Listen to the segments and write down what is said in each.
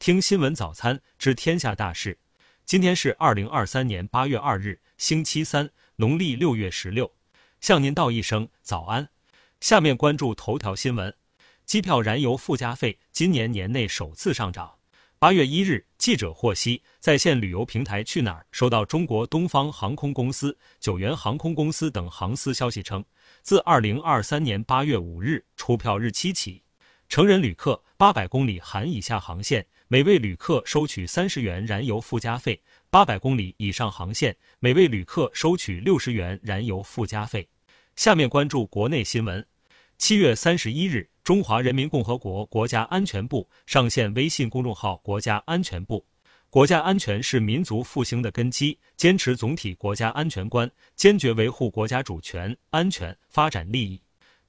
听新闻早餐知天下大事。今天是二零二三年八月二日，星期三，农历六月十六。向您道一声早安。下面关注头条新闻：机票燃油附加费今年年内首次上涨。八月一日，记者获悉，在线旅游平台去哪儿收到中国东方航空公司、九元航空公司等航司消息称，自二零二三年八月五日出票日期起，成人旅客八百公里含以下航线，每位旅客收取三十元燃油附加费；八百公里以上航线，每位旅客收取六十元燃油附加费。下面关注国内新闻。七月三十一日。中华人民共和国国家安全部上线微信公众号“国家安全部”。国家安全是民族复兴的根基，坚持总体国家安全观，坚决维护国家主权、安全、发展利益。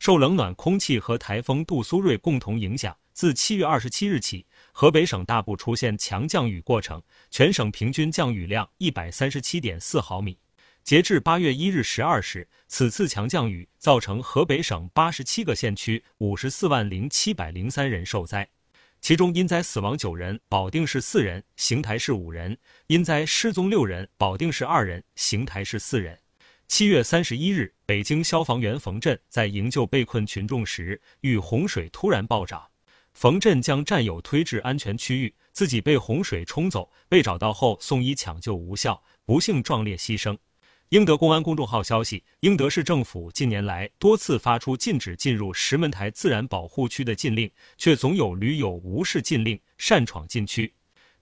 受冷暖空气和台风杜苏芮共同影响，自七月二十七日起，河北省大部出现强降雨过程，全省平均降雨量一百三十七点四毫米。截至八月一日十二时，此次强降雨造成河北省八十七个县区五十四万零七百零三人受灾，其中因灾死亡九人，保定市四人，邢台市五人；因灾失踪六人，保定市二人，邢台市四人。七月三十一日，北京消防员冯振在营救被困群众时，遇洪水突然暴涨，冯振将战友推至安全区域，自己被洪水冲走，被找到后送医抢救无效，不幸壮烈牺牲。英德公安公众号消息：英德市政府近年来多次发出禁止进入石门台自然保护区的禁令，却总有驴友无视禁令擅闯禁区。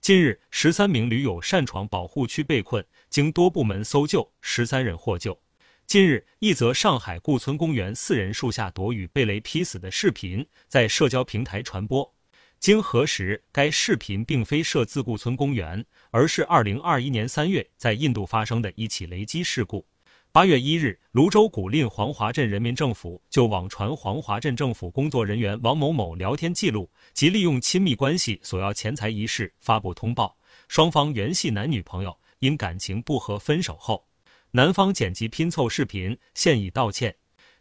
近日，十三名驴友擅闯保护区被困，经多部门搜救，十三人获救。近日，一则上海顾村公园四人树下躲雨被雷劈死的视频在社交平台传播。经核实，该视频并非涉自顾村公园，而是二零二一年三月在印度发生的一起雷击事故。八月一日，泸州古蔺黄华镇人民政府就网传黄华镇政府工作人员王某某聊天记录及利用亲密关系索要钱财一事发布通报，双方原系男女朋友，因感情不和分手后，男方剪辑拼凑视频，现已道歉。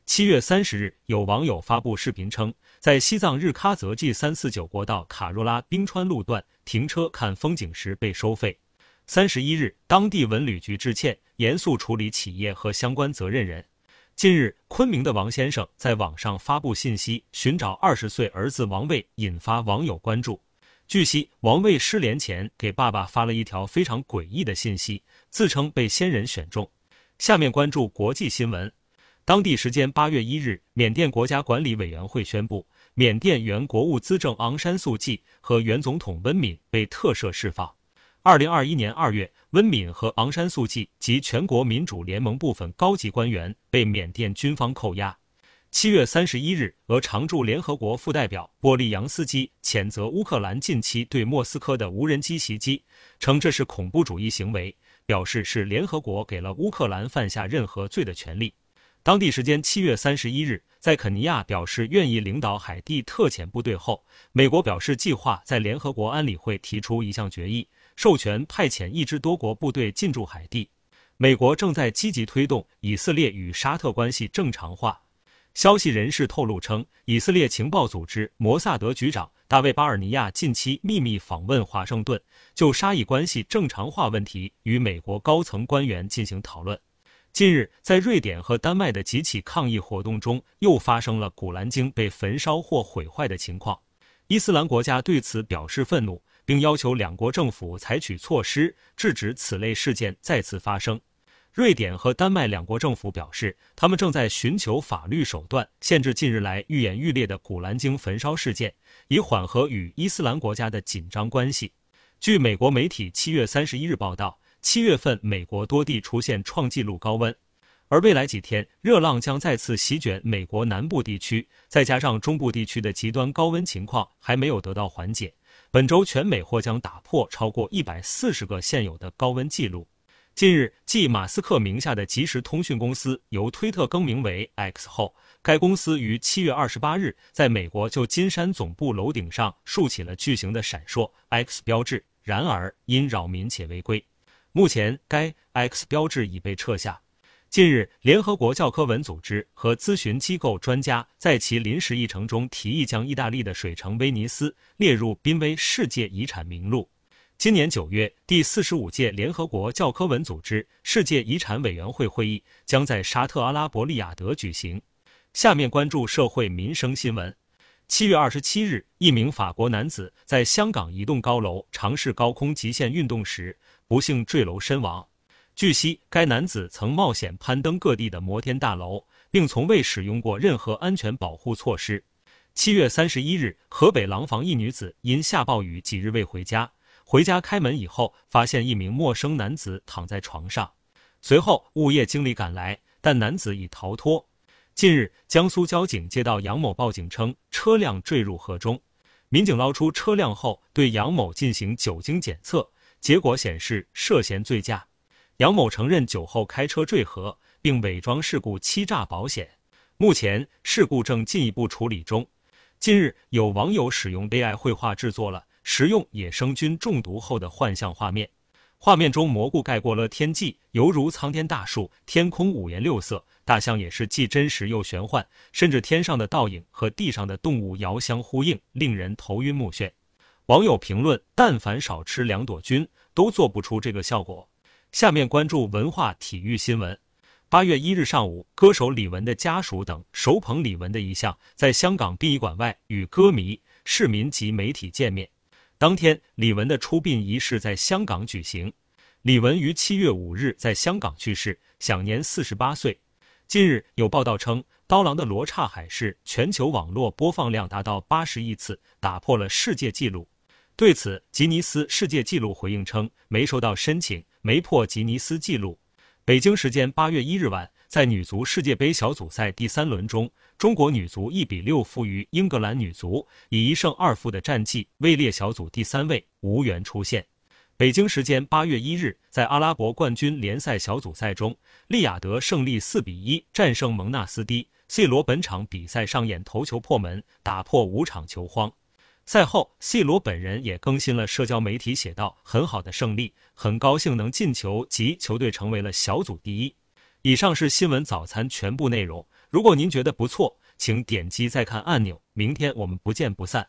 七月三十日，有网友发布视频称，在西藏日喀则 G 三四九国道卡若拉冰川路段停车看风景时被收费。三十一日，当地文旅局致歉，严肃处理企业和相关责任人。近日，昆明的王先生在网上发布信息寻找二十岁儿子王卫，引发网友关注。据悉，王卫失联前给爸爸发了一条非常诡异的信息，自称被仙人选中。下面关注国际新闻。当地时间八月一日，缅甸国家管理委员会宣布，缅甸原国务资政昂山素季和原总统温敏被特赦释放。二零二一年二月，温敏和昂山素季及全国民主联盟部分高级官员被缅甸军方扣押。七月三十一日，俄常驻联合国副代表波利扬斯基谴责乌克兰近期对莫斯科的无人机袭击，称这是恐怖主义行为，表示是联合国给了乌克兰犯下任何罪的权利。当地时间七月三十一日，在肯尼亚表示愿意领导海地特遣部队后，美国表示计划在联合国安理会提出一项决议，授权派遣一支多国部队进驻海地。美国正在积极推动以色列与沙特关系正常化。消息人士透露称，以色列情报组织摩萨德局长大卫·巴尔尼亚近期秘密访问华盛顿，就沙以关系正常化问题与美国高层官员进行讨论。近日，在瑞典和丹麦的几起抗议活动中，又发生了《古兰经》被焚烧或毁坏的情况。伊斯兰国家对此表示愤怒，并要求两国政府采取措施，制止此类事件再次发生。瑞典和丹麦两国政府表示，他们正在寻求法律手段，限制近日来愈演愈烈的《古兰经》焚烧事件，以缓和与伊斯兰国家的紧张关系。据美国媒体七月三十一日报道。七月份，美国多地出现创纪录高温，而未来几天热浪将再次席卷美国南部地区，再加上中部地区的极端高温情况还没有得到缓解，本周全美或将打破超过一百四十个现有的高温记录。近日，继马斯克名下的即时通讯公司由推特更名为 X 后，该公司于七月二十八日在美国旧金山总部楼顶上竖起了巨型的闪烁 X 标志，然而因扰民且违规。目前，该 X 标志已被撤下。近日，联合国教科文组织和咨询机构专家在其临时议程中提议将意大利的水城威尼斯列入濒危世界遗产名录。今年九月，第四十五届联合国教科文组织世界遗产委员会会议将在沙特阿拉伯利雅得举行。下面关注社会民生新闻。七月二十七日，一名法国男子在香港一栋高楼尝试高空极限运动时，不幸坠楼身亡。据悉，该男子曾冒险攀登各地的摩天大楼，并从未使用过任何安全保护措施。七月三十一日，河北廊坊一女子因下暴雨几日未回家，回家开门以后，发现一名陌生男子躺在床上。随后，物业经理赶来，但男子已逃脱。近日，江苏交警接到杨某报警称车辆坠入河中，民警捞出车辆后，对杨某进行酒精检测，结果显示涉嫌醉驾。杨某承认酒后开车坠河，并伪装事故欺诈保险。目前事故正进一步处理中。近日，有网友使用 AI 绘画制作了食用野生菌中毒后的幻象画面，画面中蘑菇盖过了天际，犹如苍天大树，天空五颜六色，大象也是既真实又玄幻，甚至天上的倒影和地上的动物遥相呼应，令人头晕目眩。网友评论：但凡少吃两朵菌，都做不出这个效果。下面关注文化体育新闻。八月一日上午，歌手李玟的家属等手捧李玟的遗像，在香港殡仪馆外与歌迷、市民及媒体见面。当天，李玟的出殡仪式在香港举行。李玟于七月五日在香港去世，享年四十八岁。近日有报道称，《刀郎的罗刹海市》全球网络播放量达到八十亿次，打破了世界纪录。对此，吉尼斯世界纪录回应称，没收到申请，没破吉尼斯纪录。北京时间八月一日晚，在女足世界杯小组赛第三轮中，中国女足一比六负于英格兰女足，以一胜二负的战绩位列小组第三位，无缘出线。北京时间八月一日，在阿拉伯冠军联赛小组赛中，利雅得胜利四比一战胜蒙纳斯蒂，C 罗本场比赛上演头球破门，打破五场球荒。赛后，C 罗本人也更新了社交媒体，写道：“很好的胜利，很高兴能进球，及球队成为了小组第一。”以上是新闻早餐全部内容。如果您觉得不错，请点击再看按钮。明天我们不见不散。